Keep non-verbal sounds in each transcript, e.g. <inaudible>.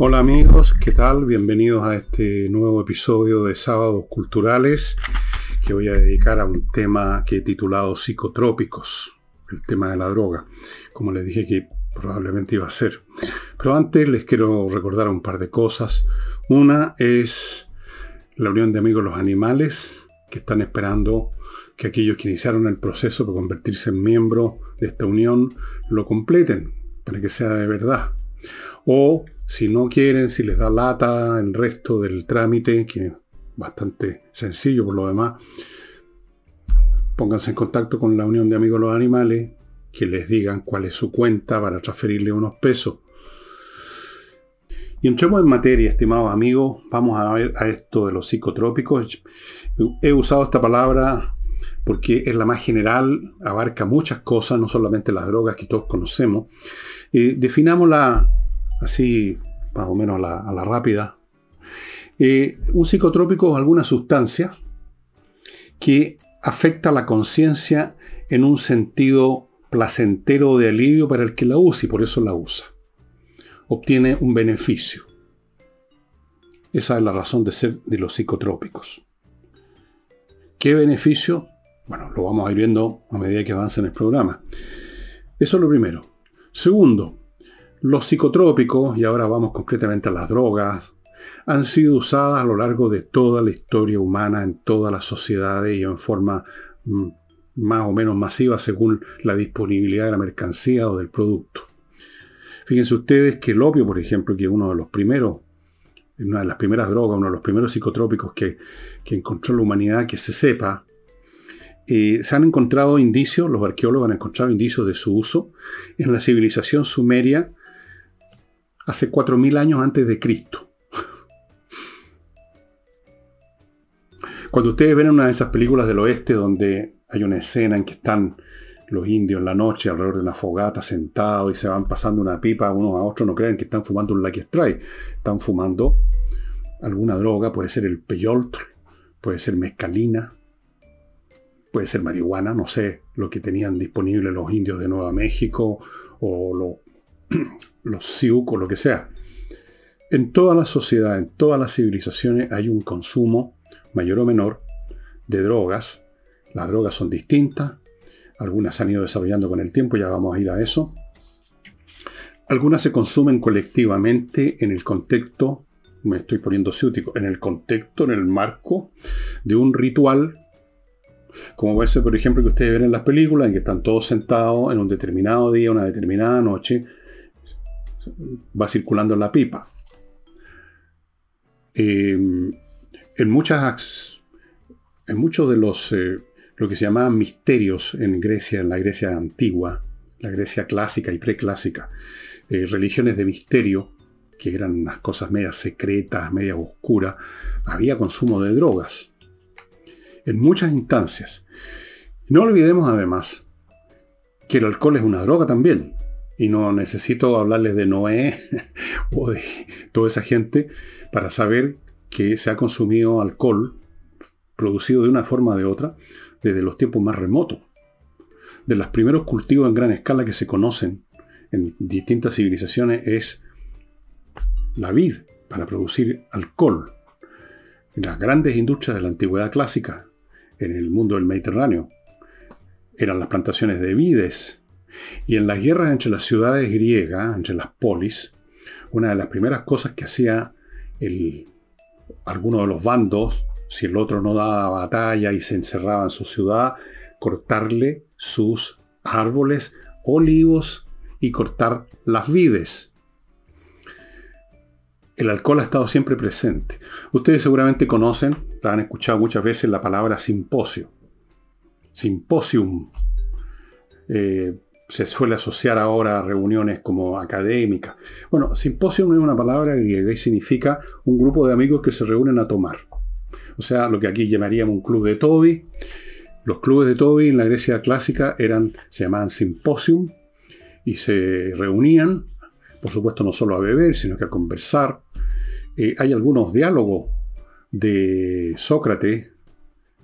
Hola amigos, ¿qué tal? Bienvenidos a este nuevo episodio de Sábados Culturales que voy a dedicar a un tema que he titulado Psicotrópicos, el tema de la droga, como les dije que probablemente iba a ser. Pero antes les quiero recordar un par de cosas. Una es la Unión de Amigos Los Animales, que están esperando que aquellos que iniciaron el proceso para convertirse en miembros de esta unión lo completen, para que sea de verdad. O si no quieren, si les da lata el resto del trámite, que es bastante sencillo por lo demás, pónganse en contacto con la Unión de Amigos de los Animales, que les digan cuál es su cuenta para transferirle unos pesos. Y entremos en materia, estimados amigos. Vamos a ver a esto de los psicotrópicos. He usado esta palabra porque es la más general, abarca muchas cosas, no solamente las drogas que todos conocemos. Eh, definámosla así más o menos a la, rápida. Eh, un psicotrópico es alguna sustancia que afecta la conciencia en un sentido placentero de alivio para el que la usa y por eso la usa. Obtiene un beneficio. Esa es la razón de ser de los psicotrópicos. ¿Qué beneficio? Bueno, lo vamos a ir viendo a medida que avance en el programa. Eso es lo primero. Segundo, los psicotrópicos, y ahora vamos concretamente a las drogas, han sido usadas a lo largo de toda la historia humana, en todas las sociedades y en forma mm, más o menos masiva según la disponibilidad de la mercancía o del producto. Fíjense ustedes que el opio, por ejemplo, que es uno de los primeros, una de las primeras drogas, uno de los primeros psicotrópicos que, encontró la humanidad, que se sepa, eh, se han encontrado indicios, los arqueólogos han encontrado indicios de su uso en la civilización sumeria hace 4.000 años antes de Cristo. Cuando ustedes ven una de esas películas del oeste donde hay una escena en que están los indios en la noche alrededor de una fogata sentados y se van pasando una pipa uno a otro, no creen que están fumando un Lucky Strike. Están fumando alguna droga, puede ser el peyoltr, puede ser mezcalina, puede ser marihuana, no sé lo que tenían disponible los indios de Nueva México o lo, <clears throat> los Sioux o lo que sea. En toda la sociedad, en todas las civilizaciones hay un consumo, mayor o menor, de drogas. Las drogas son distintas, algunas han ido desarrollando con el tiempo, ya vamos a ir a eso. Algunas se consumen colectivamente en el contexto, me estoy poniendo ciútico, en el contexto, en el marco de un ritual, como puede ser, por ejemplo, que ustedes ven en las películas, en que están todos sentados en un determinado día, una determinada noche, va circulando en la pipa. Em, en muchas en muchos de los eh, lo que se llamaban misterios en Grecia, en la Grecia antigua, la Grecia clásica y preclásica, eh, religiones de misterio, que eran unas cosas medias secretas, medias oscuras, había consumo de drogas. En muchas instancias. No olvidemos además que el alcohol es una droga también. Y no necesito hablarles de Noé <laughs> o de toda esa gente para saber que se ha consumido alcohol producido de una forma o de otra desde los tiempos más remotos. De los primeros cultivos en gran escala que se conocen en distintas civilizaciones es la vid para producir alcohol. las grandes industrias de la antigüedad clásica en el mundo del Mediterráneo eran las plantaciones de vides y en las guerras entre las ciudades griegas, entre las polis, una de las primeras cosas que hacía alguno de los bandos, si el otro no daba batalla y se encerraba en su ciudad, cortarle sus árboles, olivos y cortar las vides. El alcohol ha estado siempre presente. Ustedes seguramente conocen, han escuchado muchas veces la palabra simposio. Simposium. Eh, se suele asociar ahora a reuniones como académicas. Bueno, simposio es una palabra griega y significa un grupo de amigos que se reúnen a tomar. O sea, lo que aquí llamaríamos un club de Toby. Los clubes de Toby en la Grecia clásica eran, se llamaban simposium y se reunían, por supuesto, no solo a beber, sino que a conversar. Eh, hay algunos diálogos de Sócrates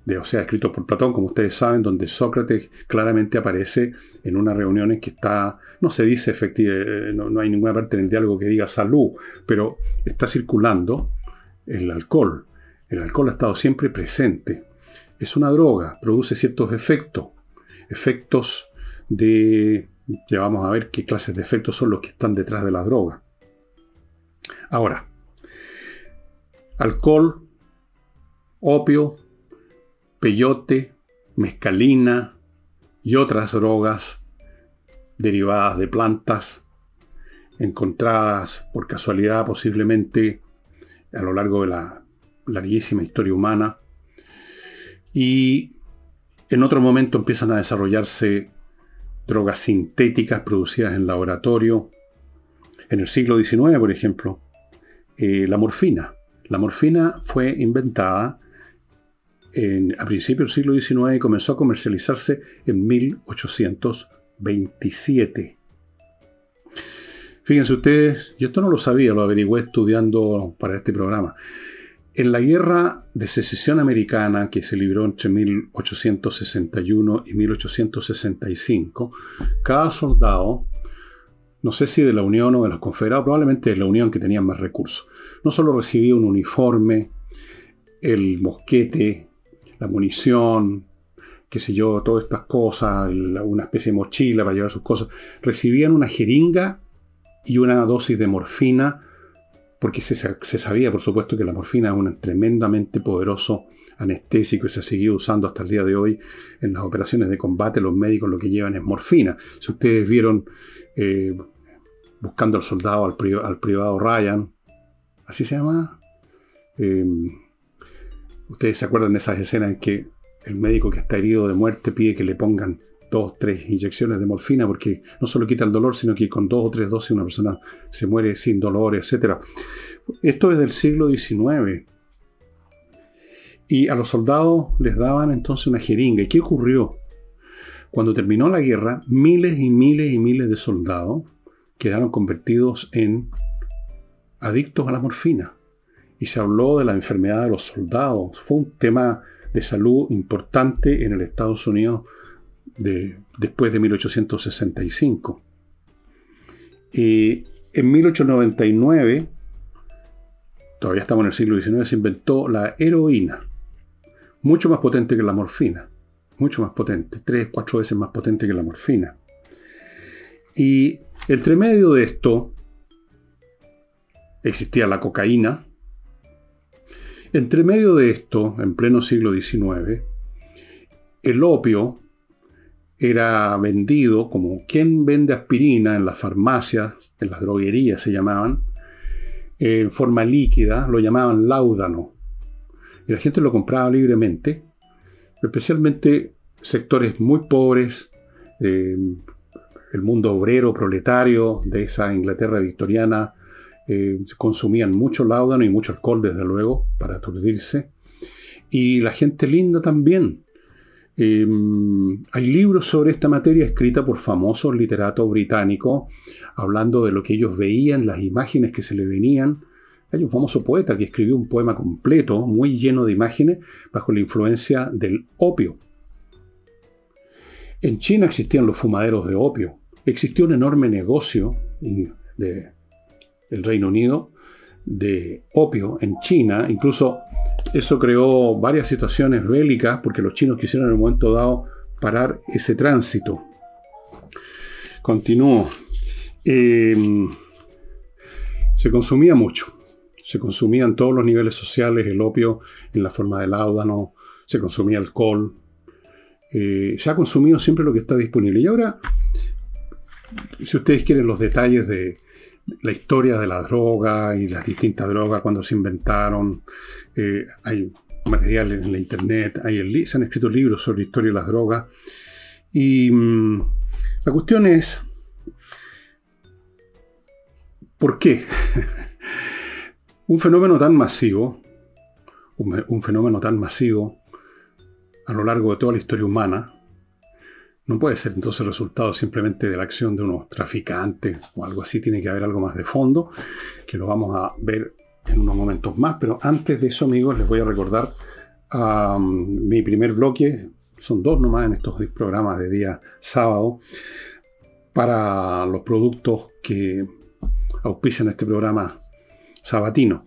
o sea, escritos por Platón, como ustedes saben, donde Sócrates claramente aparece en una reunión en que está, no se dice efectivamente, no, no hay ninguna parte en el diálogo que diga salud, pero está circulando el alcohol. El alcohol ha estado siempre presente. Es una droga, produce ciertos efectos, efectos de, ya vamos a ver qué clases de efectos son los que están detrás de la droga. Ahora, alcohol, opio, peyote, mescalina y otras drogas derivadas de plantas encontradas por casualidad posiblemente a lo largo de la larguísima historia humana. Y en otro momento empiezan a desarrollarse drogas sintéticas producidas en laboratorio. En el siglo XIX, por ejemplo, eh, la morfina. La morfina fue inventada a principios del siglo XIX comenzó a comercializarse en 1827. Fíjense ustedes, yo esto no lo sabía, lo averigüé estudiando para este programa. En la guerra de secesión americana que se libró entre 1861 y 1865, cada soldado, no sé si de la Unión o de los Confederados, probablemente de la Unión que tenían más recursos, no solo recibía un uniforme, el mosquete, la munición, qué sé yo, todas estas cosas, una especie de mochila para llevar sus cosas, recibían una jeringa y una dosis de morfina, porque se, sabía, por supuesto, que la morfina es un tremendamente poderoso anestésico y se ha seguido usando hasta el día de hoy en las operaciones de combate. Los médicos lo que llevan es morfina. Si ustedes vieron eh, buscando al soldado, al, privado Ryan, así se llama. Eh, Ustedes se acuerdan de esas escenas en que el médico que está herido de muerte pide que le pongan dos, tres inyecciones de morfina porque no solo quita el dolor, sino que con dos o tres dosis una persona se muere sin dolor, etc. Esto es del siglo XIX. Y a los soldados les daban entonces una jeringa. ¿Y qué ocurrió? Cuando terminó la guerra, miles y miles y miles de soldados quedaron convertidos en adictos a la morfina y se habló de la enfermedad de los soldados. Fue un tema de salud importante en el Estados Unidos de, después de 1865. Y en 1899, todavía estamos en el siglo XIX, se inventó la heroína, mucho más potente que la morfina, mucho más potente, tres, cuatro veces más potente que la morfina. Y entre medio de esto existía la cocaína, entre medio de esto, en pleno siglo XIX, el opio era vendido como quien vende aspirina en las farmacias, en las droguerías se llamaban, en forma líquida, lo llamaban láudano. Y la gente lo compraba libremente, especialmente sectores muy pobres, eh, el mundo obrero, proletario de esa Inglaterra victoriana eh, consumían mucho láudano y mucho alcohol, desde luego, para aturdirse. Y la gente linda también. Eh, hay libros sobre esta materia escrita por famosos literatos británicos, hablando de lo que ellos veían, las imágenes que se le venían. Hay un famoso poeta que escribió un poema completo, muy lleno de imágenes, bajo la influencia del opio. En China existían los fumaderos de opio. Existió un enorme negocio de el Reino Unido de opio en China. Incluso eso creó varias situaciones bélicas porque los chinos quisieron en un momento dado parar ese tránsito. Continúo. Em, se consumía mucho. Se consumía en todos los niveles sociales el opio en la forma de láudano, se consumía alcohol. Eh, se ha consumido siempre lo que está disponible. Y ahora, si ustedes quieren los detalles de, la historia de la droga y las distintas drogas cuando se inventaron. Eh, hay material en la internet, hay se han escrito libros sobre la historia de las drogas. Y mm, la cuestión es, ¿por qué? <laughs> un fenómeno tan masivo, un fenómeno tan masivo a lo largo de toda la historia humana, no puede ser entonces el resultado simplemente de la acción de unos traficantes o algo así, tiene que haber algo más de fondo, que lo vamos a ver en unos momentos más, pero antes de eso, amigos, les voy a recordar mi primer bloque, son dos nomás en estos programas de día sábado, para los productos que auspician este programa sabatino.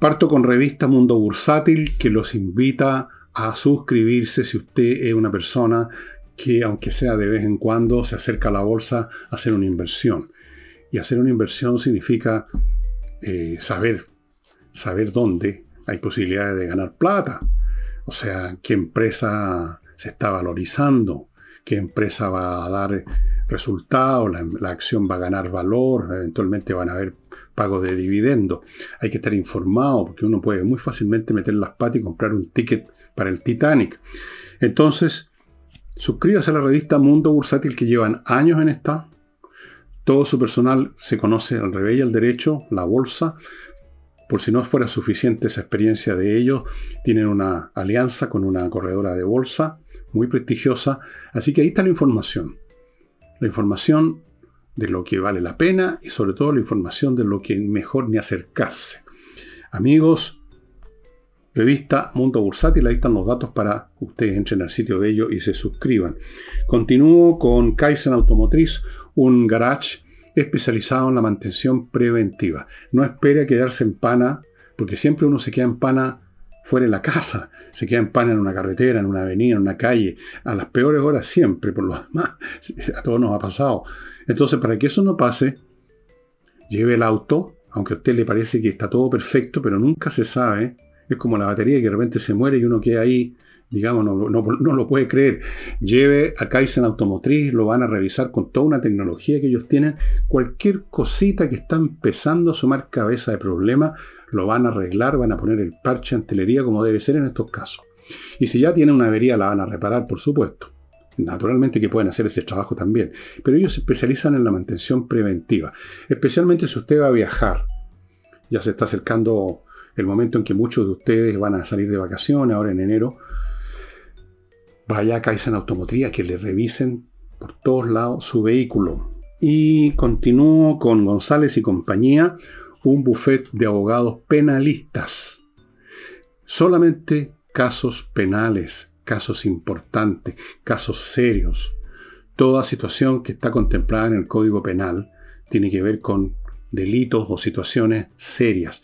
Parto con revista Mundo Bursátil, que los invita a suscribirse si usted es una persona que, aunque sea de vez en cuando, se acerca a la bolsa a hacer una inversión. Y hacer una inversión significa eh, saber, saber dónde hay posibilidades de ganar plata. O sea, qué empresa se está valorizando, qué empresa va a dar resultados, la, acción va a ganar valor, eventualmente van a haber pagos de dividendo. Hay que estar informado porque uno puede muy fácilmente meter las patas y comprar un ticket para el Titanic. Entonces, suscríbase a la revista Mundo Bursátil que llevan años en esta. Todo su personal se conoce al revés y al derecho, la bolsa. Por si no fuera suficiente esa experiencia de ellos, tienen una alianza con una corredora de bolsa muy prestigiosa. Así que ahí está la información. La información de lo que vale la pena y sobre todo la información de lo que mejor ni acercarse. Amigos, revista Mundo Bursátil, ahí están los datos para que ustedes entren al sitio de ellos y se suscriban. Continúo con Kaizen Automotriz, un garage especializado en la mantención preventiva. No espere quedarse en pana, porque siempre uno se queda en pana fuera de la casa, se queda en pana en una carretera, en una avenida, en una calle, a las peores horas siempre, por lo demás, <laughs> a todos nos ha pasado. Entonces, para que eso no pase, lleve el auto, aunque a usted le parece que está todo perfecto, pero nunca se sabe. Es como la batería que de repente se muere y uno queda ahí digamos, no, no, lo puede creer. Lleve a Kaizen Automotriz, lo van a revisar con toda una tecnología que ellos tienen. Cualquier cosita que está empezando a sumar cabeza de problema, lo van a arreglar, van a poner el parche en telería como debe ser en estos casos. Y si ya tiene una avería, la van a reparar, por supuesto. Naturalmente que pueden hacer ese trabajo también. Pero ellos se especializan en la mantención preventiva. Especialmente si usted va a viajar. Ya se está acercando el momento en que muchos de ustedes van a salir de vacaciones, ahora en enero vaya a Kaizen Automotriz que le revisen por todos lados su vehículo. Y continúo con González y compañía, un buffet de abogados penalistas. Solamente casos penales, casos importantes, casos serios. Toda situación que está contemplada en el Código Penal tiene que ver con delitos o situaciones serias.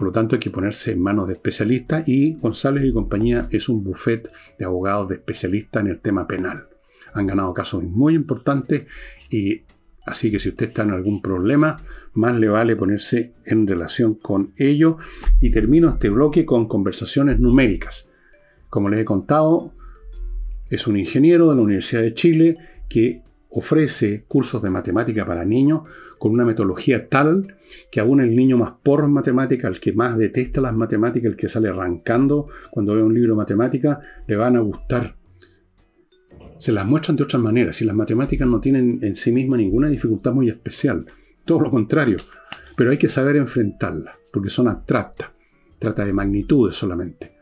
Por lo tanto, hay que ponerse en manos de especialistas y González y compañía es un buffet de abogados de especialistas en el tema penal. Han ganado casos muy importantes y así que si usted está en algún problema, más le vale ponerse en relación con ello. Y termino este bloque con conversaciones numéricas. Como les he contado, es un ingeniero de la Universidad de Chile que ofrece cursos de matemática para niños con una metodología tal que aún el niño más por matemática, el que más detesta las matemáticas, el que sale arrancando cuando ve un libro de matemática, le van a gustar. Se las muestran de otras maneras. Si las matemáticas no tienen en sí mismas ninguna dificultad muy especial, todo lo contrario. Pero hay que saber enfrentarlas, porque son abstractas. Trata de magnitudes solamente,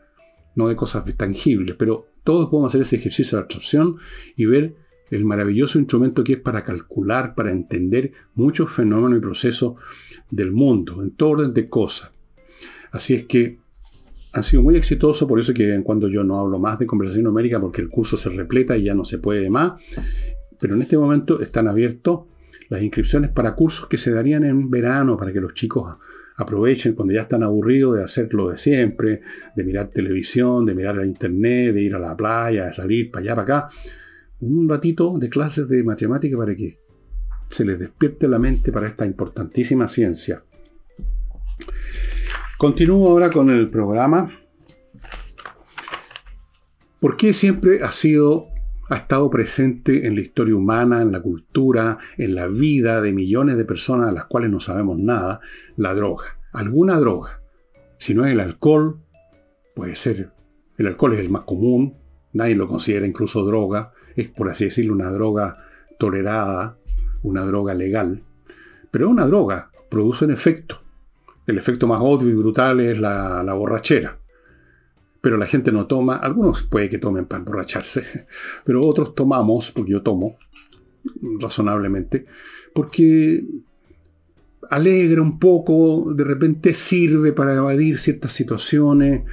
no de cosas tangibles. Pero todos podemos hacer ese ejercicio de abstracción y ver el maravilloso instrumento que es para calcular, para entender muchos fenómenos y procesos del mundo, en todo orden de cosas. Así es que han sido muy exitosos, por eso que en cuando yo no hablo más de conversación numérica, porque el curso se repleta y ya no se puede más. Pero en este momento están abiertos las inscripciones para cursos que se darían en verano, para que los chicos aprovechen cuando ya están aburridos de hacer lo de siempre, de mirar televisión, de mirar la internet, de ir a la playa, de salir para allá, para acá un ratito de clases de matemática para que se les despierte la mente para esta importantísima ciencia. Continúo ahora con el programa. ¿Por qué siempre ha sido, ha estado presente en la historia humana, en la cultura, en la vida de millones de personas a las cuales no sabemos nada, la droga? Alguna droga. Si no es el alcohol, puede ser. El alcohol es el más común, nadie lo considera incluso droga es, por así decirlo, una droga tolerada, una droga legal, pero es una droga, produce un efecto. El efecto más obvio y brutal es la, borrachera. Pero la gente no toma, algunos puede que tomen para emborracharse, <laughs> pero otros tomamos, porque yo tomo, razonablemente, porque alegra un poco, de repente sirve para evadir ciertas situaciones,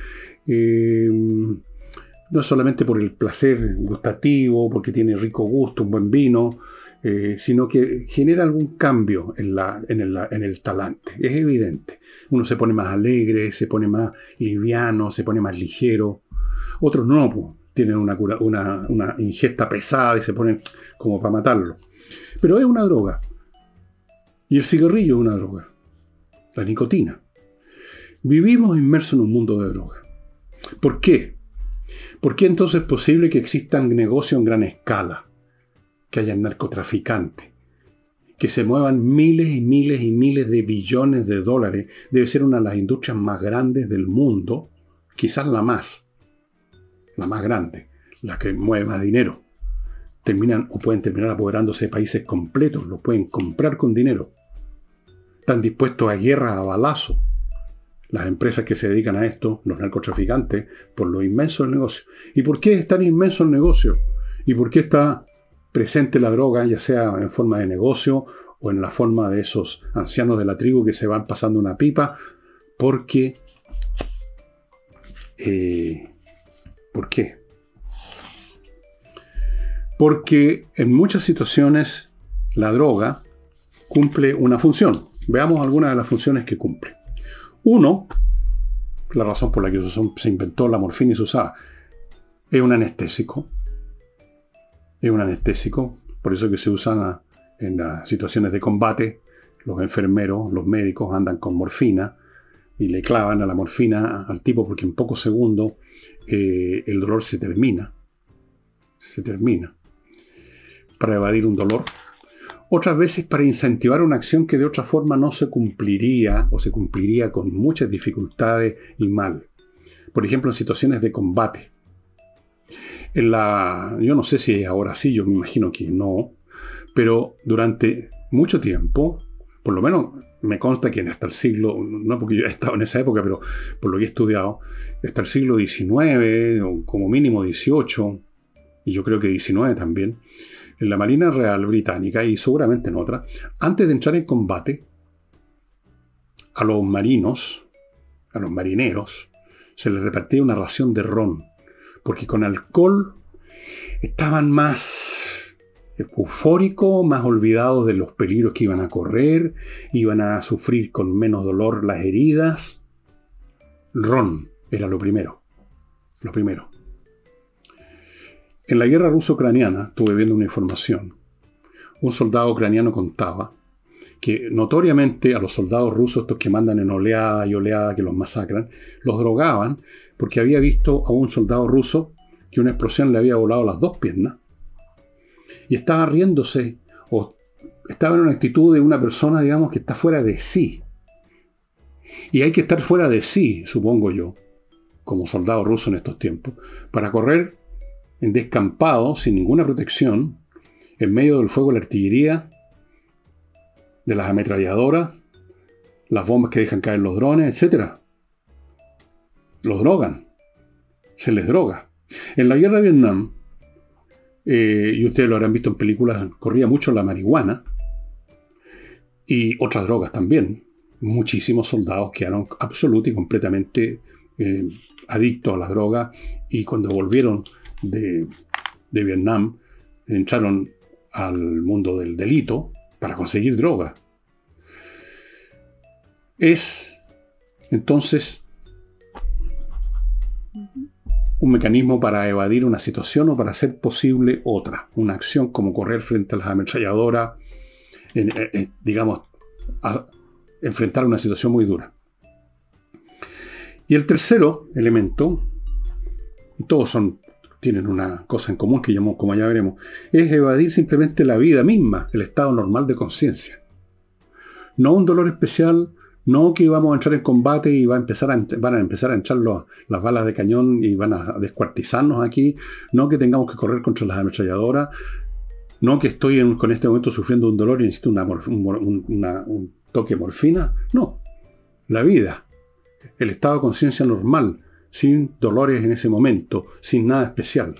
eh, no solamente por el placer gustativo, porque tiene rico gusto, un buen vino, eh, sino que genera algún cambio en, la, en, el, en, el, talante. Es evidente. Uno se pone más alegre, se pone más liviano, se pone más ligero. Otros no, pues, tienen una, una, una ingesta pesada y se ponen como para matarlo. Pero es una droga. Y el cigarrillo es una droga. La nicotina. Vivimos inmersos en un mundo de droga. ¿Por qué? ¿Por qué entonces es posible que existan negocios en gran escala? Que haya narcotraficantes. Que se muevan miles y miles y miles de billones de dólares. Debe ser una de las industrias más grandes del mundo. Quizás la más. La más grande. La que mueve más dinero. Terminan o pueden terminar apoderándose de países completos. Lo pueden comprar con dinero. Están dispuestos a guerra a balazo las empresas que se dedican a esto, los narcotraficantes, por lo inmenso del negocio. ¿Y por qué es tan inmenso el negocio? ¿Y por qué está presente la droga, ya sea en forma de negocio o en la forma de esos ancianos de la tribu que se van pasando una pipa? Porque... Eh, ¿Por qué? Porque en muchas situaciones la droga cumple una función. Veamos algunas de las funciones que cumple. Uno, la razón por la que se inventó la morfina y se usaba, es un anestésico. Es un anestésico, por eso que se usa en las situaciones de combate. Los enfermeros, los médicos andan con morfina y le clavan a la morfina al tipo porque en pocos segundos eh, el dolor se termina. Se termina. Para evadir un dolor otras veces para incentivar una acción que de otra forma no se cumpliría o se cumpliría con muchas dificultades y mal. Por ejemplo, en situaciones de combate. En la, yo no sé si ahora sí, yo me imagino que no, pero durante mucho tiempo, por lo menos me consta que hasta el siglo, no porque yo he estado en esa época, pero por lo que he estudiado, hasta el siglo XIX, o como mínimo XVIII, y yo creo que XIX también, en la Marina Real Británica y seguramente en otra, antes de entrar en combate, a los marinos, a los marineros, se les repartía una ración de ron, porque con alcohol estaban más eufóricos, más olvidados de los peligros que iban a correr, iban a sufrir con menos dolor las heridas. Ron era lo primero, lo primero. En la guerra ruso-ucraniana, estuve viendo una información, un soldado ucraniano contaba que notoriamente a los soldados rusos, estos que mandan en oleada y oleada, que los masacran, los drogaban porque había visto a un soldado ruso que una explosión le había volado las dos piernas y estaba riéndose o estaba en una actitud de una persona, digamos, que está fuera de sí. Y hay que estar fuera de sí, supongo yo, como soldado ruso en estos tiempos, para correr en descampado, sin ninguna protección, en medio del fuego de la artillería, de las ametralladoras, las bombas que dejan caer los drones, etc. Los drogan. Se les droga. En la guerra de Vietnam, eh, y ustedes lo habrán visto en películas, corría mucho la marihuana y otras drogas también. Muchísimos soldados quedaron absolutamente y completamente eh, adictos a las drogas y cuando volvieron de, Vietnam entraron al mundo del delito para conseguir droga. Es entonces un mecanismo para evadir una situación o para hacer posible otra, una acción como correr frente a las ametralladoras, eh, eh, digamos, enfrentar una situación muy dura. Y el tercero elemento, y todos son tienen una cosa en común que llamamos, como ya veremos, es evadir simplemente la vida misma, el estado normal de conciencia. No un dolor especial, no que vamos a entrar en combate y va a empezar a, van a empezar a entrar las balas de cañón y van a descuartizarnos aquí, no que tengamos que correr contra las ametralladoras, no que estoy en, con este momento sufriendo un dolor y necesito una, un toque de morfina, no, la vida, el estado de conciencia normal, sin dolores en ese momento, sin nada especial.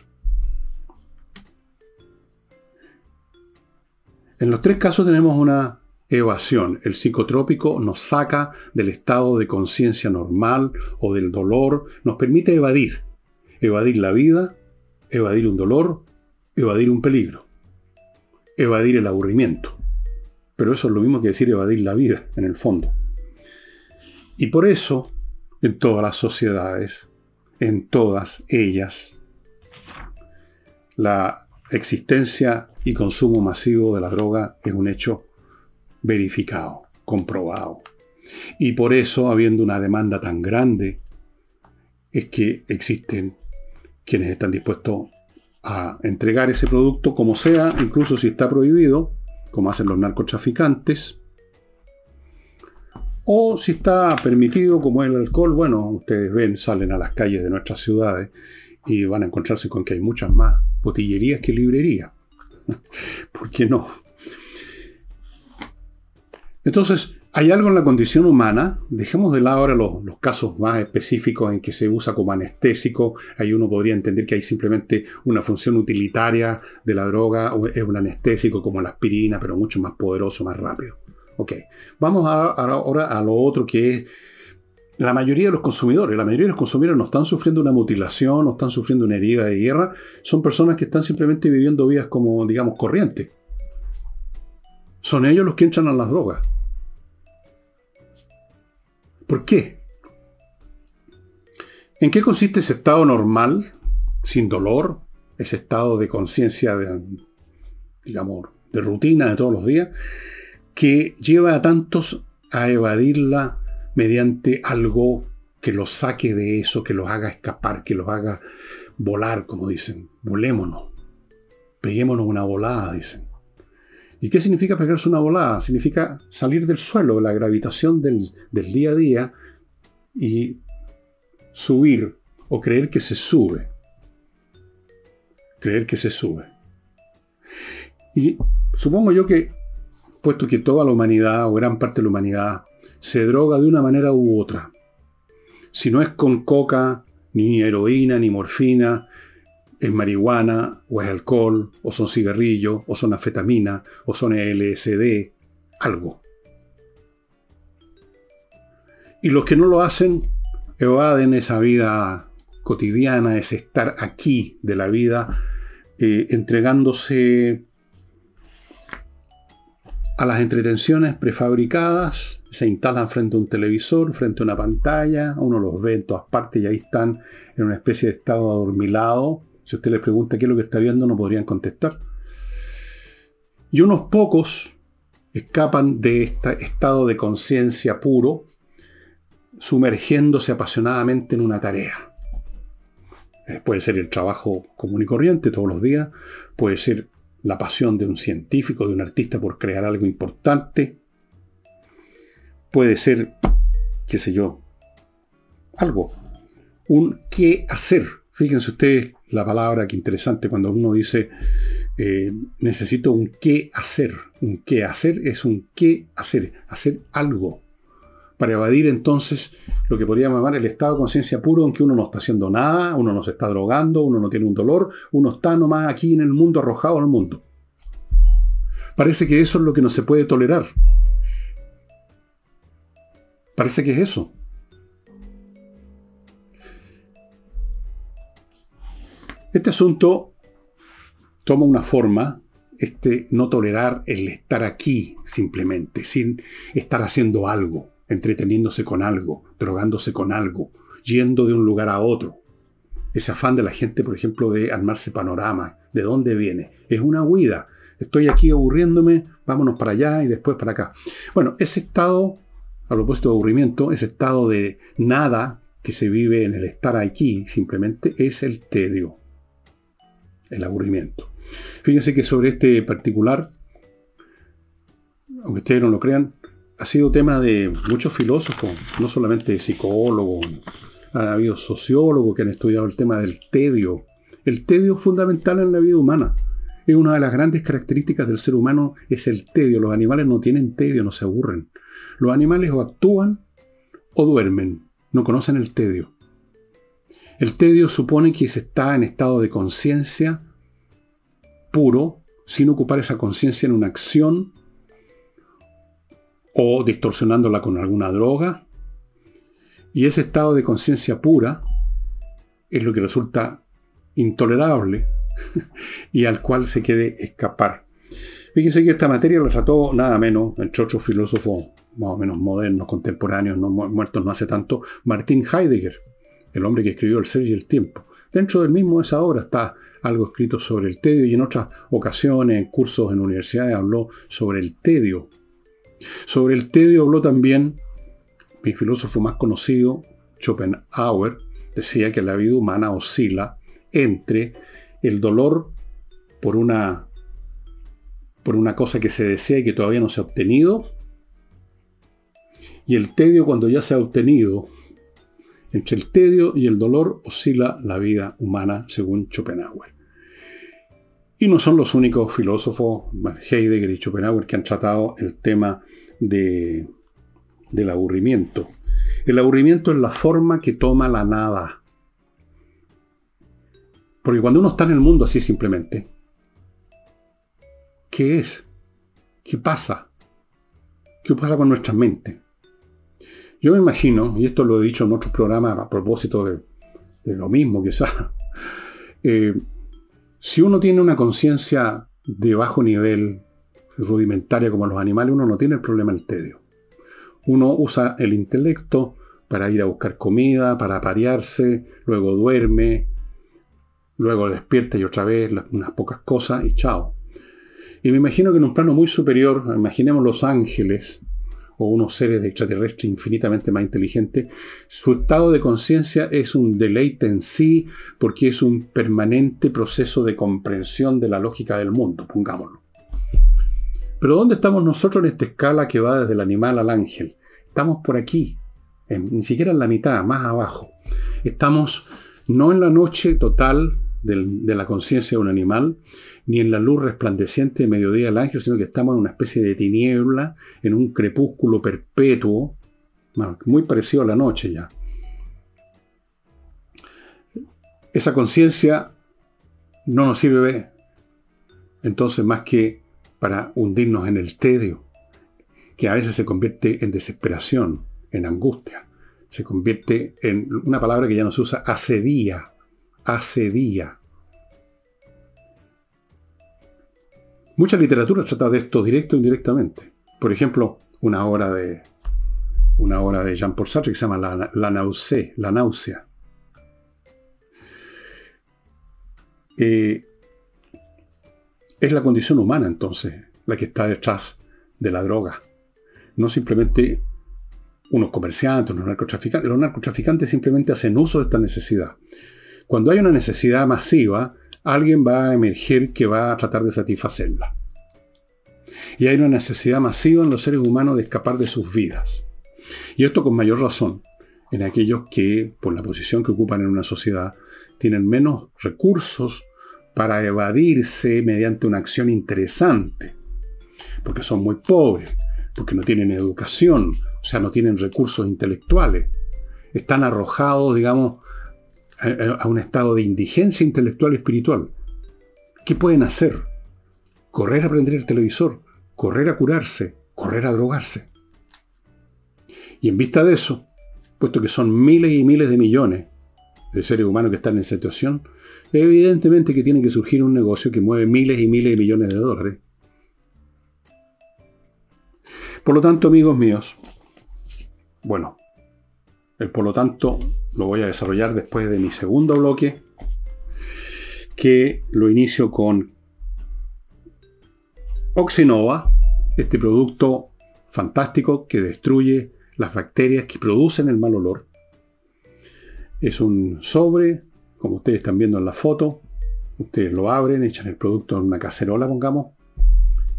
En los tres casos tenemos una evasión. El psicotrópico nos saca del estado de conciencia normal o del dolor, nos permite evadir. Evadir la vida, evadir un dolor, evadir un peligro, evadir el aburrimiento. Pero eso es lo mismo que decir evadir la vida, en el fondo. Y por eso, en todas las sociedades, en todas ellas, la existencia y consumo masivo de la droga es un hecho verificado, comprobado. Y por eso, habiendo una demanda tan grande, es que existen quienes están dispuestos a entregar ese producto como sea, incluso si está prohibido, como hacen los narcotraficantes, o si está permitido, como el alcohol, bueno, ustedes ven, salen a las calles de nuestras ciudades y van a encontrarse con que hay muchas más botillerías que librerías. <laughs> ¿Por qué no? Entonces, hay algo en la condición humana, dejemos de lado ahora los, casos más específicos en que se usa como anestésico, ahí uno podría entender que hay simplemente una función utilitaria de la droga, es un anestésico como la aspirina, pero mucho más poderoso, más rápido. Ok, vamos ahora a lo otro que es la mayoría de los consumidores. La mayoría de los consumidores no están sufriendo una mutilación, no están sufriendo una herida de guerra, son personas que están simplemente viviendo vidas como, digamos, corrientes. Son ellos los que entran a las drogas. ¿Por qué? ¿En qué consiste ese estado normal, sin dolor, ese estado de conciencia, digamos, de rutina de todos los días, que lleva a tantos a evadirla mediante algo que los saque de eso, que los haga escapar, que los haga volar, como dicen. Volémonos. Peguémonos una volada, dicen. ¿Y qué significa pegarse una volada? Significa salir del suelo, de la gravitación del, día a día y subir o creer que se sube. Creer que se sube. Y supongo yo que, puesto que toda la humanidad o gran parte de la humanidad se droga de una manera u otra, si no es con coca, ni heroína, ni morfina, es marihuana, o es alcohol, o son cigarrillos, o son afetamina, o son LSD, algo. Y los que no lo hacen evaden esa vida cotidiana, ese estar aquí de la vida, eh, entregándose a las entretenciones prefabricadas, se instalan frente a un televisor, frente a una pantalla, uno los ve en todas partes y ahí están en una especie de estado adormilado, si usted les pregunta qué es lo que está viendo, no podrían contestar. Y unos pocos escapan de este estado de conciencia puro, sumergiéndose apasionadamente en una tarea. Eh, puede ser el trabajo común y corriente todos los días, puede ser la pasión de un científico, de un artista por crear algo importante, puede ser, qué sé yo, algo, un qué hacer. Fíjense ustedes la palabra, que interesante, cuando uno dice, eh, necesito un qué hacer. Un qué hacer es un qué hacer, hacer algo. Para evadir entonces lo que podríamos llamar el estado de conciencia puro en que uno no está haciendo nada, uno no se está drogando, uno no tiene un dolor, uno está nomás aquí en el mundo, arrojado al mundo. Parece que eso es lo que no se puede tolerar. Parece que es eso. Este asunto toma una forma, este no tolerar el estar aquí simplemente, sin estar haciendo algo, entreteniéndose con algo, drogándose con algo, yendo de un lugar a otro. Ese afán de la gente, por ejemplo, de armarse panorama, ¿de dónde viene? Es una huida. Estoy aquí aburriéndome, vámonos para allá y después para acá. Bueno, ese estado, a propósito de aburrimiento, ese estado de nada que se vive en el estar aquí simplemente es el tedio el aburrimiento. Fíjense que sobre este particular, aunque ustedes no lo crean, ha sido tema de muchos filósofos, no solamente psicólogos, ha habido sociólogos que han estudiado el tema del tedio. El tedio es fundamental en la vida humana. Es una de las grandes características del ser humano, es el tedio. Los animales no tienen tedio, no se aburren. Los animales o actúan o duermen, no conocen el tedio. El tedio supone que se está en estado de conciencia puro, sin ocupar esa conciencia en una acción o distorsionándola con alguna droga. Y ese estado de conciencia pura es lo que resulta intolerable <laughs> y al cual se quiere escapar. Fíjense que esta materia la trató nada menos, entre otros filósofos más o menos modernos, contemporáneos, no muertos no hace tanto, Martin Heidegger, el hombre que escribió El ser y el tiempo. Dentro del mismo esa obra está algo escrito sobre el tedio y en otras ocasiones, en cursos en universidades, habló sobre el tedio. Sobre el tedio habló también mi filósofo más conocido, Schopenhauer, decía que la vida humana oscila entre el dolor por una, por una cosa que se desea y que todavía no se ha obtenido, y el tedio cuando ya se ha obtenido. Entre el tedio y el dolor oscila la vida humana, según Schopenhauer. Y no son los únicos filósofos, Heidegger y Schopenhauer, que han tratado el tema de, del aburrimiento. El aburrimiento es la forma que toma la nada. Porque cuando uno está en el mundo así simplemente, ¿qué es? ¿Qué pasa? ¿Qué pasa con nuestra mente? Yo me imagino, y esto lo he dicho en otros programas a propósito de, lo mismo quizás, <laughs> eh, si uno tiene una conciencia de bajo nivel, rudimentaria como los animales, uno no tiene el problema del tedio. Uno usa el intelecto para ir a buscar comida, para aparearse, luego duerme, luego despierta y otra vez unas pocas cosas y chao. Y me imagino que en un plano muy superior, imaginemos los ángeles, o unos seres extraterrestres infinitamente más inteligentes, su estado de conciencia es un deleite en sí porque es un permanente proceso de comprensión de la lógica del mundo, pongámoslo. Pero ¿dónde estamos nosotros en esta escala que va desde el animal al ángel? Estamos por aquí, ni siquiera en la mitad, más abajo. Estamos no en la noche total de la conciencia de un animal, ni en la luz resplandeciente de mediodía del ángel, sino que estamos en una especie de tiniebla, en un crepúsculo perpetuo, muy parecido a la noche ya. Esa conciencia no nos sirve entonces más que para hundirnos en el tedio, que a veces se convierte en desesperación, en angustia. Se convierte en una palabra que ya no se usa, asedía, asedía. Mucha literatura trata de esto directo e indirectamente. Por ejemplo, una obra de, una obra de Jean-Paul Sartre que se llama La, la, náusea, la náusea. Eh, es la condición humana entonces la que está detrás de la droga. No simplemente unos comerciantes, unos narcotraficantes. Los narcotraficantes simplemente hacen uso de esta necesidad. Cuando hay una necesidad masiva, alguien va a emerger que va a tratar de satisfacerla. Y hay una necesidad masiva en los seres humanos de escapar de sus vidas. Y esto con mayor razón en aquellos que, por la posición que ocupan en una sociedad, tienen menos recursos para evadirse mediante una acción interesante. Porque son muy pobres, porque no tienen educación, o sea, no tienen recursos intelectuales. Están arrojados, digamos, a, un estado de indigencia intelectual y espiritual. ¿Qué pueden hacer? Correr a prender el televisor, correr a curarse, correr a drogarse. Y en vista de eso, puesto que son miles y miles de millones de seres humanos que están en situación, evidentemente que tiene que surgir un negocio que mueve miles y miles de millones de dólares. Por lo tanto, amigos míos, bueno, por lo tanto lo voy a desarrollar después de mi segundo bloque, que lo inicio con Oxinova, este producto fantástico que destruye las bacterias que producen el mal olor. Es un sobre, como ustedes están viendo en la foto. Ustedes lo abren, echan el producto en una cacerola, pongamos,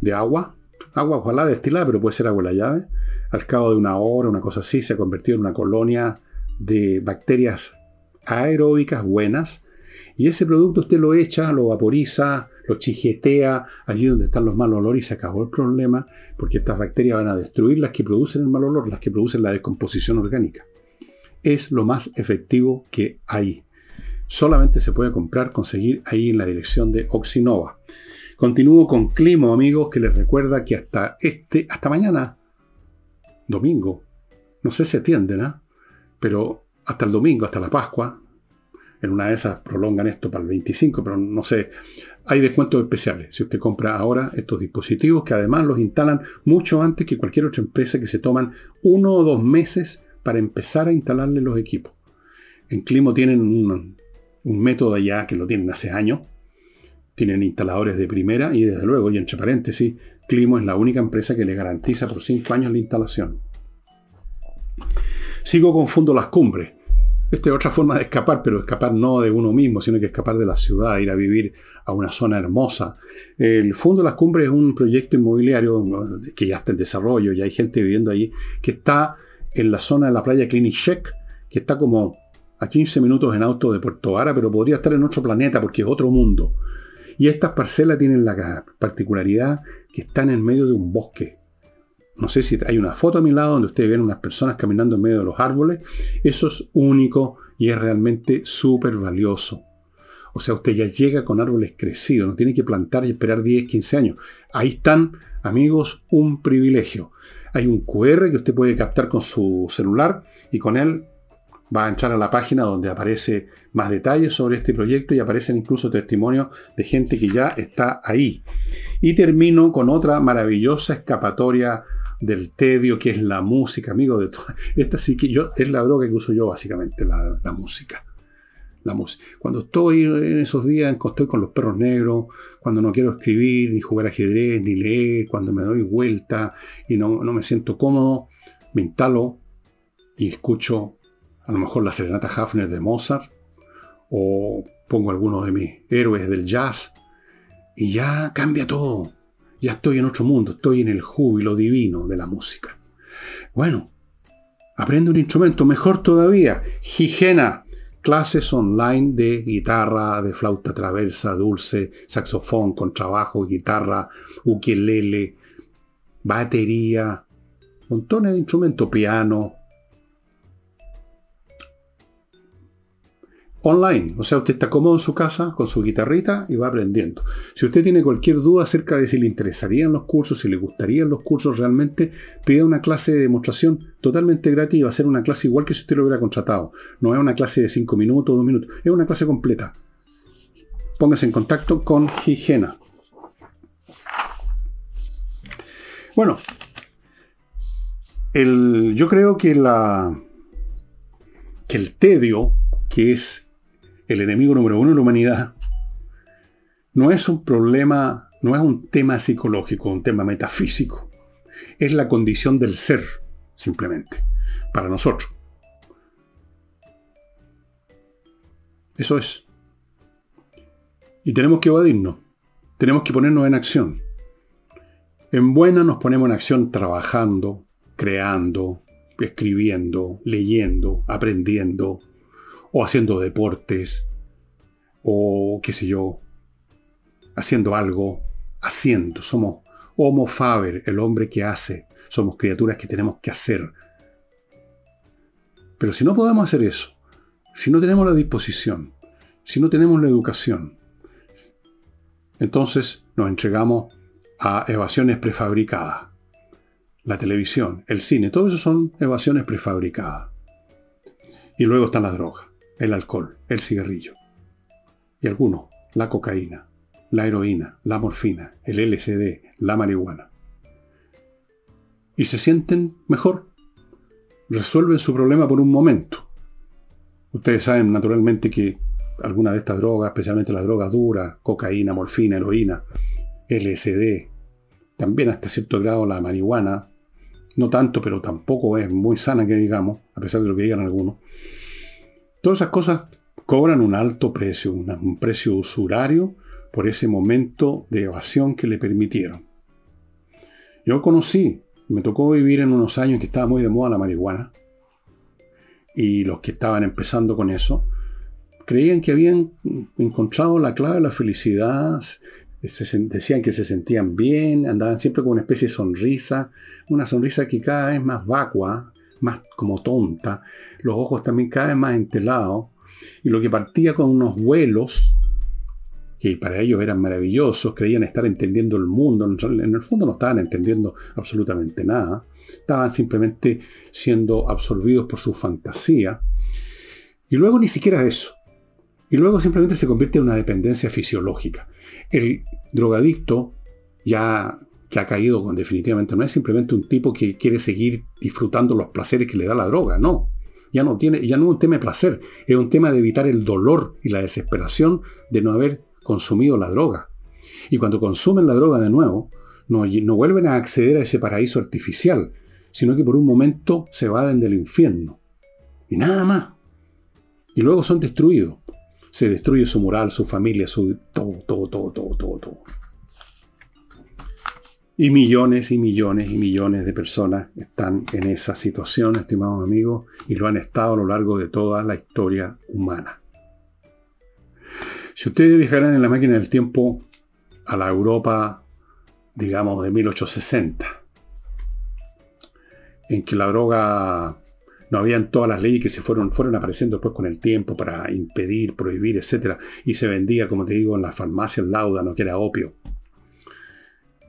de agua. Agua ojalá destilada, pero puede ser agua la llave. Al cabo de una hora, una cosa así, se ha convertido en una colonia de bacterias aeróbicas buenas. Y ese producto usted lo echa, lo vaporiza, lo chijetea allí donde están los malos olores y se acabó el problema, porque estas bacterias van a destruir las que producen el mal olor, las que producen la descomposición orgánica. Es lo más efectivo que hay. Solamente se puede comprar, conseguir ahí en la dirección de domingo. No sé si atienden, ¿ah? Pero hasta el domingo, hasta la Pascua, en una de esas prolongan esto para el 25, pero no sé. Hay descuentos especiales si usted compra ahora estos dispositivos que además los instalan mucho antes que cualquier otra empresa que se toman uno o dos meses para empezar a instalarle los equipos. En Climo tienen un, método ya que lo tienen hace años. Tienen instaladores de primera y desde luego, y entre paréntesis, Climo es la única empresa que le garantiza por cinco años la instalación. Sigo confundo las cumbres. Esta es otra forma de escapar, pero escapar no de uno mismo, sino que escapar de la ciudad, ir a vivir a una zona hermosa. El Fondo de las Cumbres es un proyecto inmobiliario que ya está en desarrollo, y hay gente viviendo ahí, que está en la zona de la playa Clinic Check, que está como a 15 minutos en auto de Puerto Vara, pero podría estar en otro planeta porque es otro mundo. Y estas parcelas tienen la particularidad que están en medio de un bosque. No sé si hay una foto a mi lado donde ustedes ven unas personas caminando en medio de los árboles. Eso es único y es realmente súper valioso. O sea, usted ya llega con árboles crecidos, no tiene que plantar y esperar 10, 15 años. Ahí están, amigos, un privilegio. Hay un QR que usted puede captar con su celular y con él va a entrar a la página donde aparece más detalles sobre este proyecto y aparecen incluso testimonios de gente que ya está ahí. Y termino con otra maravillosa escapatoria del tedio, que es la música, amigo de todo. <laughs> Esta sí que yo, es la droga que uso yo básicamente, la, música. La música. Cuando estoy en esos días, estoy con los perros negros, cuando no quiero escribir, ni jugar ajedrez, ni leer, cuando me doy vuelta y no, no me siento cómodo, me instalo y escucho a lo mejor la serenata Hafner de Mozart, o pongo algunos de mis héroes del jazz, y ya cambia todo. Ya estoy en otro mundo, estoy en el júbilo divino de la música. Bueno, aprende un instrumento, mejor todavía, Higiena, clases online de guitarra, de flauta traversa, dulce, saxofón, contrabajo, guitarra, ukelele, batería, montones de instrumentos, piano, online. O sea, usted está cómodo en su casa con su guitarrita y va aprendiendo. Si usted tiene cualquier duda acerca de si le interesarían los cursos, si le gustarían los cursos realmente, pida una clase de demostración totalmente gratis y va a ser una clase igual que si usted lo hubiera contratado. No es una clase de 5 minutos o 2 minutos, es una clase completa. Póngase en contacto con Higiena. Bueno, el, yo creo que, la, que el tedio, que es el enemigo número uno de la humanidad, no es un problema, no es un tema psicológico, un tema metafísico. Es la condición del ser, simplemente, para nosotros. Eso es. Y tenemos que evadirnos. Tenemos que ponernos en acción. En buena nos ponemos en acción trabajando, creando, escribiendo, leyendo, aprendiendo, o haciendo deportes, o qué sé yo, haciendo algo, haciendo. Somos homo faber, el hombre que hace. Somos criaturas que tenemos que hacer. Pero si no podemos hacer eso, si no tenemos la disposición, si no tenemos la educación, entonces nos entregamos a evasiones prefabricadas. La televisión, el cine, todo eso son evasiones prefabricadas. Y luego están las drogas el alcohol, el cigarrillo. Y algunos, la cocaína, la heroína, la morfina, el LSD, la marihuana. Y se sienten mejor. Resuelven su problema por un momento. Ustedes saben naturalmente que algunas de estas drogas, especialmente las drogas duras, cocaína, morfina, heroína, LSD, también hasta cierto grado la marihuana, no tanto, pero tampoco es muy sana que digamos, a pesar de lo que digan algunos, Todas esas cosas cobran un alto precio, un precio usurario por ese momento de evasión que le permitieron. Yo conocí, me tocó vivir en unos años que estaba muy de moda la marihuana, y los que estaban empezando con eso, creían que habían encontrado la clave de la felicidad, decían que se sentían bien, andaban siempre con una especie de sonrisa, una sonrisa que cada vez más vacua, más como tonta, los ojos también cada vez más entelados, y lo que partía con unos vuelos, que para ellos eran maravillosos, creían estar entendiendo el mundo, en el fondo no estaban entendiendo absolutamente nada, estaban simplemente siendo absorbidos por su fantasía. Y luego ni siquiera eso. Y luego simplemente se convierte en una dependencia fisiológica. El drogadicto ya que ha caído definitivamente no es simplemente un tipo que quiere seguir disfrutando los placeres que le da la droga, no. Ya no, tiene, ya no es un tema de placer, es un tema de evitar el dolor y la desesperación de no haber consumido la droga. Y cuando consumen la droga de nuevo, no, no vuelven a acceder a ese paraíso artificial, sino que por un momento se vaden del infierno. Y nada más. Y luego son destruidos. Se destruye su moral, su familia, su todo, todo, todo, todo, todo, todo. Y millones y millones y millones de personas están en esa situación, estimados amigos, y lo han estado a lo largo de toda la historia humana. Si ustedes viajaran en la máquina del tiempo a la Europa, digamos, de 1860, en que la droga no habían todas las leyes que se fueron, fueron apareciendo después con el tiempo para impedir, prohibir, etc. Y se vendía, como te digo, en las farmacias láudano, que era opio.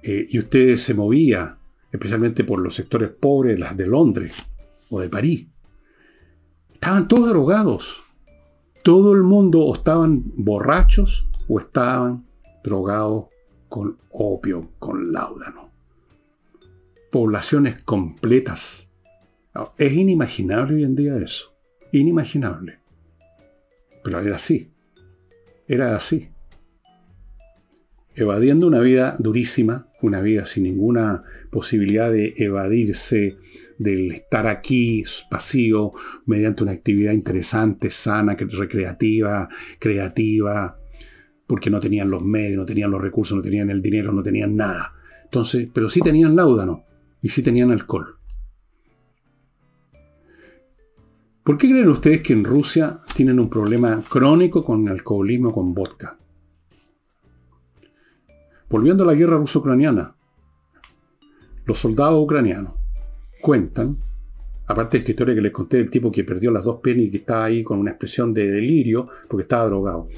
Eh, y usted se movía, especialmente por los sectores pobres las de Londres o de París. Estaban todos drogados. Todo el mundo o estaban borrachos o estaban drogados con opio, con láudano. Poblaciones completas. Es inimaginable hoy en día eso. Inimaginable. Pero era así. Era así evadiendo una vida durísima, una vida sin ninguna posibilidad de evadirse del estar aquí vacío mediante una actividad interesante, sana, recreativa, creativa, porque no tenían los medios, no tenían los recursos, no tenían el dinero, no tenían nada. Entonces, pero sí tenían láudano y sí tenían alcohol. ¿Por qué creen ustedes que en Rusia tienen un problema crónico con alcoholismo con vodka? Volviendo a la guerra ruso-ucraniana, los soldados ucranianos cuentan, aparte de esta historia que les conté del tipo que perdió las dos piernas y que estaba ahí con una expresión de delirio porque estaba drogado.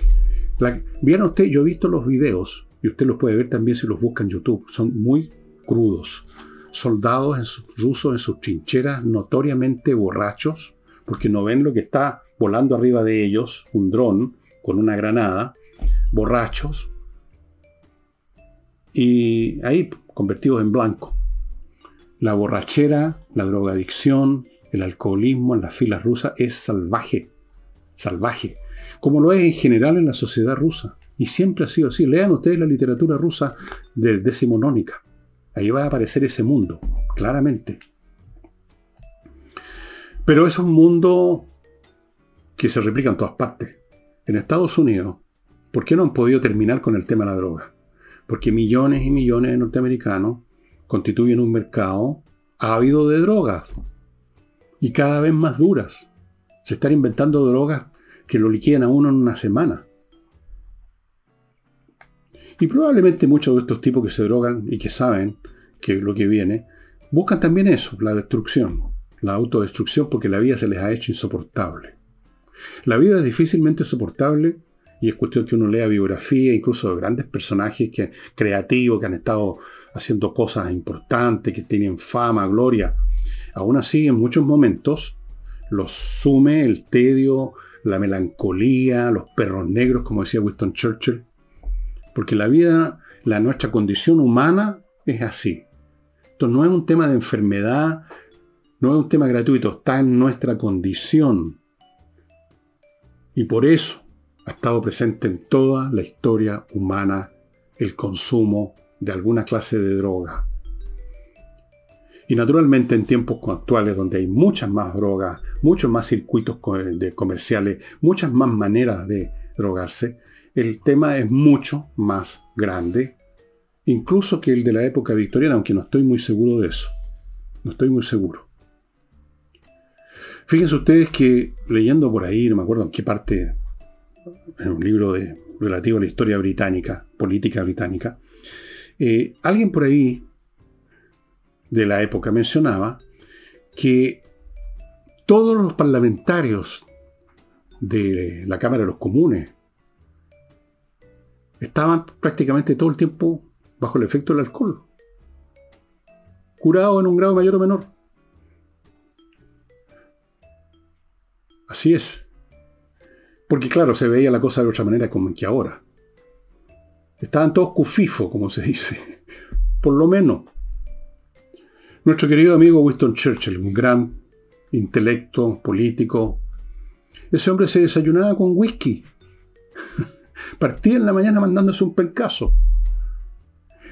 Vieron usted, yo he visto los videos, y usted los puede ver también si los busca en YouTube, son muy crudos. Soldados rusos en sus trincheras notoriamente borrachos, porque no ven lo que está volando arriba de ellos, un dron con una granada, borrachos, y ahí convertidos en blanco. La borrachera, la drogadicción, el alcoholismo en las filas rusas es salvaje, salvaje, como lo es en general en la sociedad rusa. Y siempre ha sido así. Lean ustedes la literatura rusa de decimonónica. Ahí va a aparecer ese mundo, claramente. Pero es un mundo que se replica en todas partes. En Estados Unidos, ¿por qué no han podido terminar con el tema de la droga? Porque millones y millones de norteamericanos constituyen un mercado ávido de drogas y cada vez más duras. Se están inventando drogas que lo liquidan a uno en una semana. Y probablemente muchos de estos tipos que se drogan y que saben que lo que viene, buscan también eso, la destrucción, la autodestrucción, porque la vida se les ha hecho insoportable. La vida es difícilmente soportable y es cuestión que uno lea biografía, incluso de grandes personajes que, creativos que han estado haciendo cosas importantes, que tienen fama, gloria. Aún así, en muchos momentos, los sume el tedio, la melancolía, los perros negros, como decía Winston Churchill. Porque la vida, la nuestra condición humana es así. Esto no es un tema de enfermedad, no es un tema gratuito, está en nuestra condición. Y por eso ha estado presente en toda la historia humana el consumo de alguna clase de droga. Y naturalmente en tiempos actuales donde hay muchas más drogas, muchos más circuitos comerciales, muchas más maneras de drogarse, el tema es mucho más grande, incluso que el de la época victoriana, aunque no estoy muy seguro de eso. No estoy muy seguro. Fíjense ustedes que leyendo por ahí, no me acuerdo en qué parte un libro relativo a la historia británica, política británica, eh, alguien por ahí de la época mencionaba que todos los parlamentarios de la Cámara de los Comunes estaban prácticamente todo el tiempo bajo el efecto del alcohol. Curados en un grado mayor o menor. Así es. Porque claro, se veía la cosa de otra manera como que ahora. Estaban todos cufifos, como se dice. <laughs> Por lo menos. Nuestro querido amigo Winston Churchill, un gran intelecto político, ese hombre se desayunaba con whisky. <laughs> Partía en la mañana mandándose un pencazo.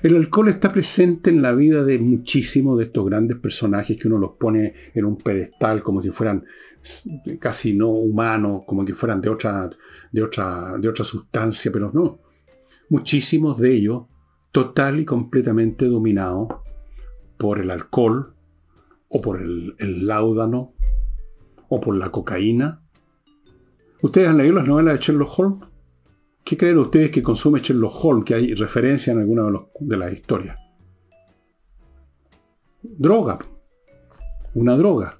El alcohol está presente en la vida de muchísimos de estos grandes personajes que uno los pone en un pedestal como si fueran casi no humanos, como que fueran de otra, de otra, de otra sustancia, pero no. Muchísimos de ellos total y completamente dominados por el alcohol, o por el, láudano, o por la cocaína. ¿Ustedes han leído las novelas de Sherlock Holmes? ¿Qué creen ustedes que consume Sherlock Holmes, que hay referencia en alguna de, las historias? Droga. Una droga.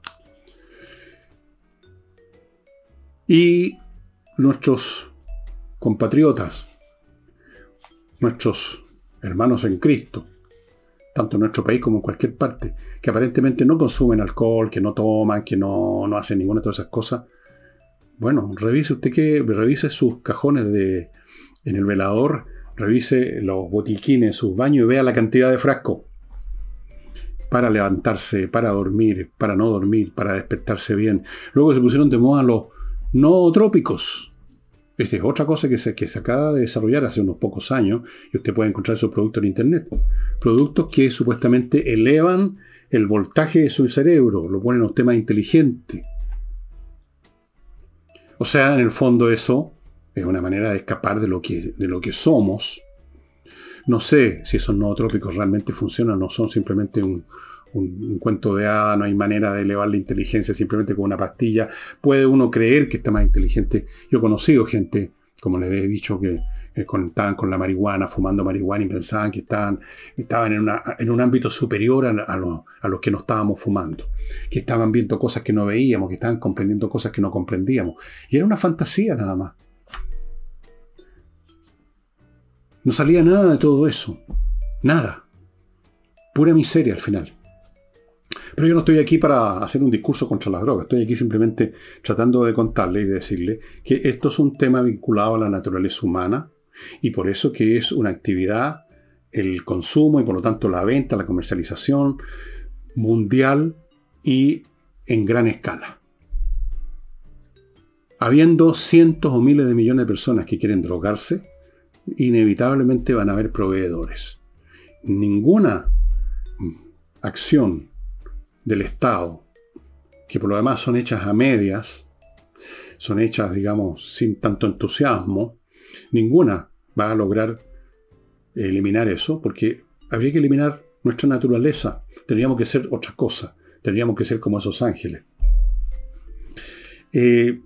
Y nuestros compatriotas, nuestros hermanos en Cristo, tanto en nuestro país como en cualquier parte, que aparentemente no consumen alcohol, que no toman, que no, hacen ninguna de todas esas cosas. Bueno, revise usted que revise sus cajones de, en el velador, revise los botiquines, sus baños y vea la cantidad de frascos para levantarse, para dormir, para no dormir, para despertarse bien. Luego se pusieron de moda los nootrópicos. Esta es otra cosa que se, que se acaba de desarrollar hace unos pocos años y usted puede encontrar esos productos en Internet. Productos que supuestamente elevan el voltaje de su cerebro, lo ponen a usted más inteligente. O sea, en el fondo eso es una manera de escapar de lo que, de lo que somos. No sé si esos nootrópicos realmente funcionan no son simplemente un, un, cuento de hada, no hay manera de elevar la inteligencia simplemente con una pastilla. Puede uno creer que está más inteligente. Yo he conocido gente, como les he dicho, que estaban con la marihuana, fumando marihuana y pensaban que estaban, estaban en, en un ámbito superior a, a, los que no estábamos fumando, que estaban viendo cosas que no veíamos, que estaban comprendiendo cosas que no comprendíamos. Y era una fantasía nada más. No salía nada de todo eso. Nada. Pura miseria al final. Pero yo no estoy aquí para hacer un discurso contra las drogas, estoy aquí simplemente tratando de contarle y de decirle que esto es un tema vinculado a la naturaleza humana y por eso que es una actividad, el consumo y por lo tanto la venta, la comercialización mundial y en gran escala. Habiendo cientos o miles de millones de personas que quieren drogarse, inevitablemente van a haber proveedores. Ninguna acción del Estado, que por lo demás son hechas a medias, son hechas, digamos, sin tanto entusiasmo, ninguna va a lograr eliminar eso, porque habría que eliminar nuestra naturaleza. Tendríamos que ser otra cosa. Tendríamos que ser como esos ángeles. Eh,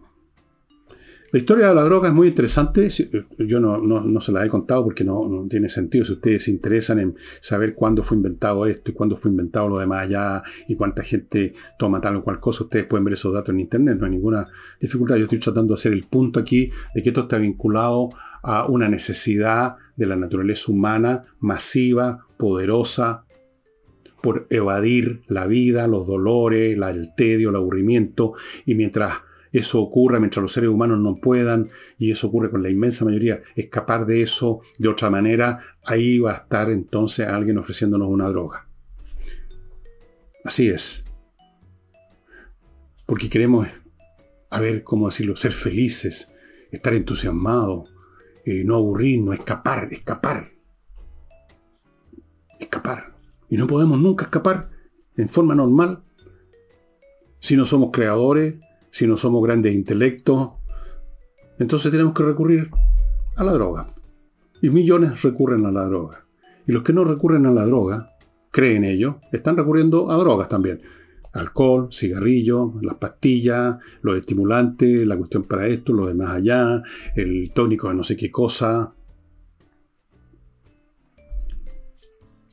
la historia de la droga es muy interesante. Eh, yo no, se la he contado porque no, tiene sentido. Si ustedes se interesan en saber cuándo fue inventado esto y cuándo fue inventado lo demás allá y cuánta gente toma tal o cual cosa, ustedes pueden ver esos datos en internet. No hay ninguna dificultad. Yo estoy tratando de hacer el punto aquí de que esto está vinculado a una necesidad de la naturaleza humana masiva, poderosa, por evadir la vida, los dolores, el tedio, el aburrimiento, y mientras eso ocurra mientras los seres humanos no puedan, y eso ocurre con la inmensa mayoría, escapar de eso de otra manera, ahí va a estar entonces alguien ofreciéndonos una droga. Así es. Porque queremos, a ver, ¿cómo decirlo?, ser felices, estar entusiasmados, eh, no aburrirnos, escapar, escapar. Escapar. Y no podemos nunca escapar en forma normal si no somos creadores, si no somos grandes intelectos, entonces tenemos que recurrir a la droga. Y millones recurren a la droga. Y los que no recurren a la droga, creen ellos, están recurriendo a drogas también. Alcohol, cigarrillo, las pastillas, los estimulantes, la cuestión para esto, lo demás allá, el tónico de no sé qué cosa.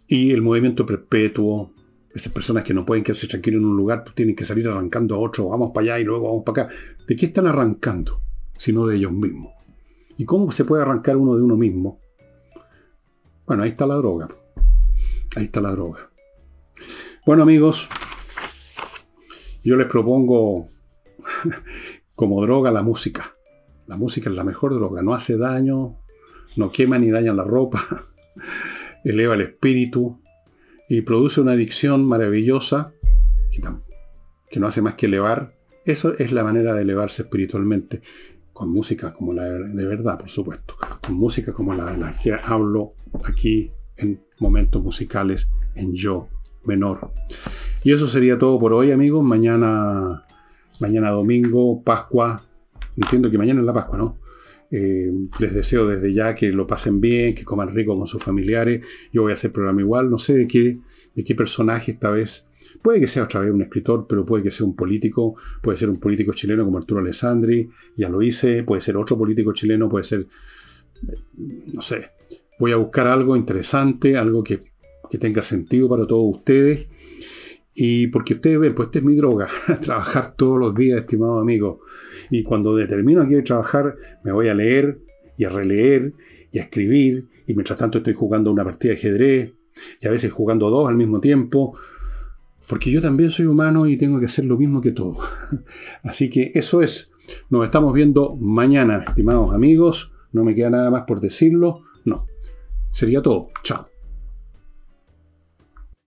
Y el movimiento perpetuo, esas personas que no pueden quedarse tranquilos en un lugar, pues tienen que salir arrancando a otro, vamos para allá y luego vamos para acá. ¿De qué están arrancando? Sino de ellos mismos. ¿Y cómo se puede arrancar uno de uno mismo? Bueno, ahí está la droga. Ahí está la droga. Bueno amigos, yo les propongo <laughs> como droga la música. La música es la mejor droga, no hace daño, no quema ni daña la ropa, <laughs> eleva el espíritu y produce una adicción maravillosa que, no hace más que elevar. Eso es la manera de elevarse espiritualmente, con música como la de verdad, por supuesto, con música como la de la que hablo aquí en momentos musicales en yo menor. Y eso sería todo por hoy, amigos. Mañana, mañana domingo, Pascua. Entiendo que mañana es la Pascua, ¿no? Eh, les deseo desde ya que lo pasen bien, que coman rico con sus familiares. Yo voy a hacer programa igual. No sé de qué, de qué personaje esta vez. Puede que sea otra vez un escritor, pero puede que sea un político. Puede ser un político chileno como Arturo Alessandri. Ya lo hice. Puede ser otro político chileno. Puede ser, no sé. Voy a buscar algo interesante, algo que, que tenga sentido para todos ustedes y porque ustedes ven, pues esta es mi droga, <laughs> trabajar todos los días, estimados amigos. Y cuando determino aquí de trabajar, me voy a leer y a releer y a escribir. Y mientras tanto estoy jugando una partida de ajedrez y a veces jugando dos al mismo tiempo. Porque yo también soy humano y tengo que hacer lo mismo que todos. <laughs> Así que eso es. Nos estamos viendo mañana, estimados amigos. No me queda nada más por decirlo. No. Sería todo. Chao.